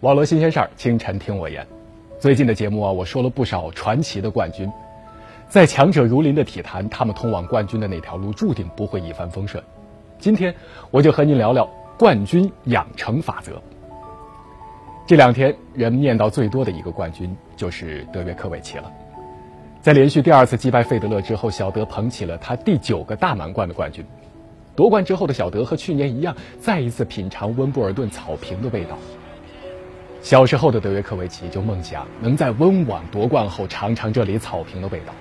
网络新鲜事儿，清晨听我言。最近的节目啊，我说了不少传奇的冠军，在强者如林的体坛，他们通往冠军的那条路注定不会一帆风顺。今天我就和您聊聊冠军养成法则。这两天人念叨最多的一个冠军就是德约科维奇了。在连续第二次击败费德勒之后，小德捧起了他第九个大满贯的冠军。夺冠之后的小德和去年一样，再一次品尝温布尔顿草坪的味道。小时候的德约科维奇就梦想能在温网夺冠后尝尝这里草坪的味道，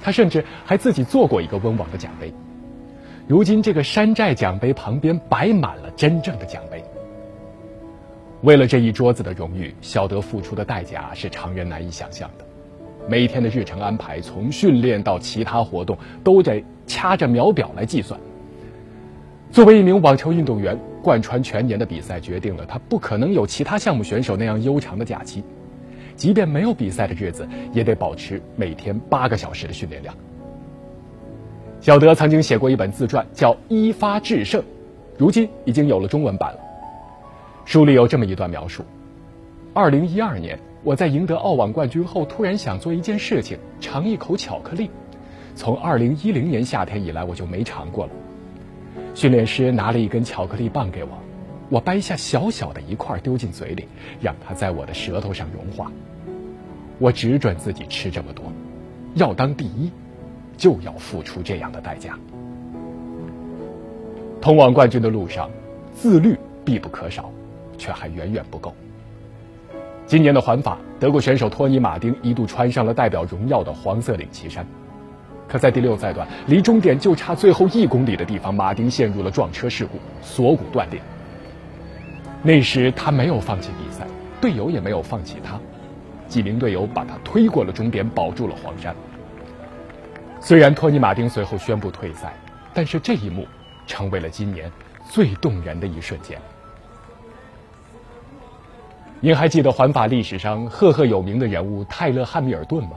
他甚至还自己做过一个温网的奖杯。如今这个山寨奖杯旁边摆满了真正的奖杯。为了这一桌子的荣誉，小德付出的代价是常人难以想象的。每天的日程安排，从训练到其他活动，都得掐着秒表来计算。作为一名网球运动员，贯穿全年的比赛决定了他不可能有其他项目选手那样悠长的假期。即便没有比赛的日子，也得保持每天八个小时的训练量。小德曾经写过一本自传，叫《一发制胜》，如今已经有了中文版了。书里有这么一段描述：二零一二年，我在赢得澳网冠军后，突然想做一件事情，尝一口巧克力。从二零一零年夏天以来，我就没尝过了。训练师拿了一根巧克力棒给我，我掰下小小的一块丢进嘴里，让它在我的舌头上融化。我只准自己吃这么多，要当第一，就要付出这样的代价。通往冠军的路上，自律必不可少，却还远远不够。今年的环法，德国选手托尼·马丁一度穿上了代表荣耀的黄色领旗衫。可在第六赛段，离终点就差最后一公里的地方，马丁陷入了撞车事故，锁骨断裂。那时他没有放弃比赛，队友也没有放弃他，几名队友把他推过了终点，保住了黄山。虽然托尼·马丁随后宣布退赛，但是这一幕成为了今年最动人的一瞬间。您还记得环法历史上赫赫有名的人物泰勒·汉密尔顿吗？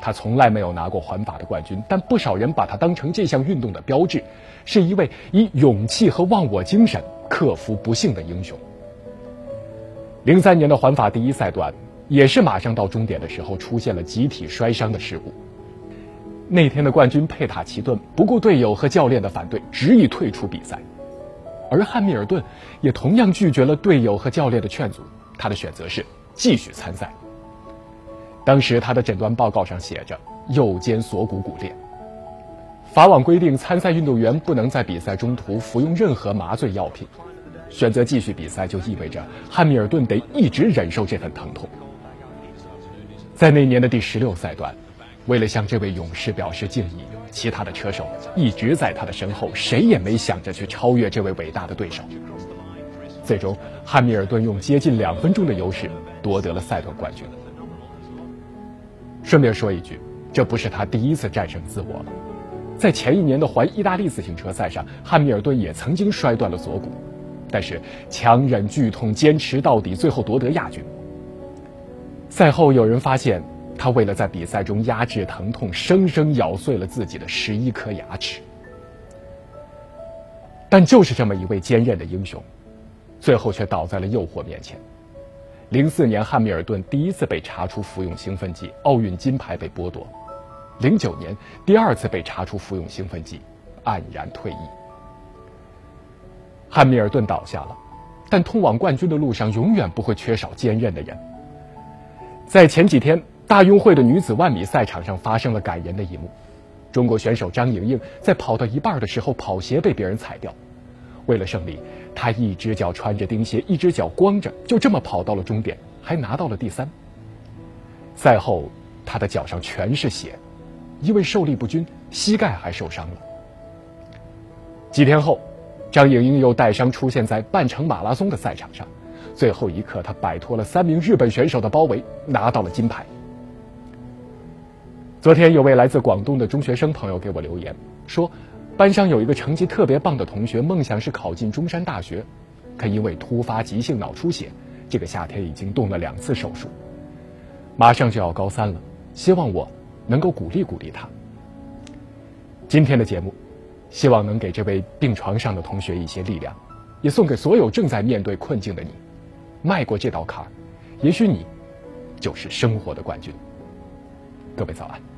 他从来没有拿过环法的冠军，但不少人把他当成这项运动的标志，是一位以勇气和忘我精神克服不幸的英雄。零三年的环法第一赛段，也是马上到终点的时候出现了集体摔伤的事故。那天的冠军佩塔奇顿不顾队友和教练的反对，执意退出比赛，而汉密尔顿也同样拒绝了队友和教练的劝阻，他的选择是继续参赛。当时他的诊断报告上写着右肩锁骨骨裂。法网规定，参赛运动员不能在比赛中途服用任何麻醉药品。选择继续比赛，就意味着汉密尔顿得一直忍受这份疼痛。在那年的第十六赛段，为了向这位勇士表示敬意，其他的车手一直在他的身后，谁也没想着去超越这位伟大的对手。最终，汉密尔顿用接近两分钟的优势夺得了赛段冠军。顺便说一句，这不是他第一次战胜自我了。在前一年的环意大利自行车赛上，汉密尔顿也曾经摔断了锁骨，但是强忍剧痛坚持到底，最后夺得亚军。赛后有人发现，他为了在比赛中压制疼痛，生生咬碎了自己的十一颗牙齿。但就是这么一位坚韧的英雄，最后却倒在了诱惑面前。零四年，汉密尔顿第一次被查出服用兴奋剂，奥运金牌被剥夺；零九年，第二次被查出服用兴奋剂，黯然退役。汉密尔顿倒下了，但通往冠军的路上永远不会缺少坚韧的人。在前几天，大运会的女子万米赛场上发生了感人的一幕：中国选手张莹莹在跑到一半的时候，跑鞋被别人踩掉。为了胜利，他一只脚穿着钉鞋，一只脚光着，就这么跑到了终点，还拿到了第三。赛后，他的脚上全是血，因为受力不均，膝盖还受伤了。几天后，张莹莹又带伤出现在半程马拉松的赛场上，最后一刻，她摆脱了三名日本选手的包围，拿到了金牌。昨天，有位来自广东的中学生朋友给我留言说。班上有一个成绩特别棒的同学，梦想是考进中山大学，可因为突发急性脑出血，这个夏天已经动了两次手术，马上就要高三了，希望我能够鼓励鼓励他。今天的节目，希望能给这位病床上的同学一些力量，也送给所有正在面对困境的你。迈过这道坎，也许你就是生活的冠军。各位早安。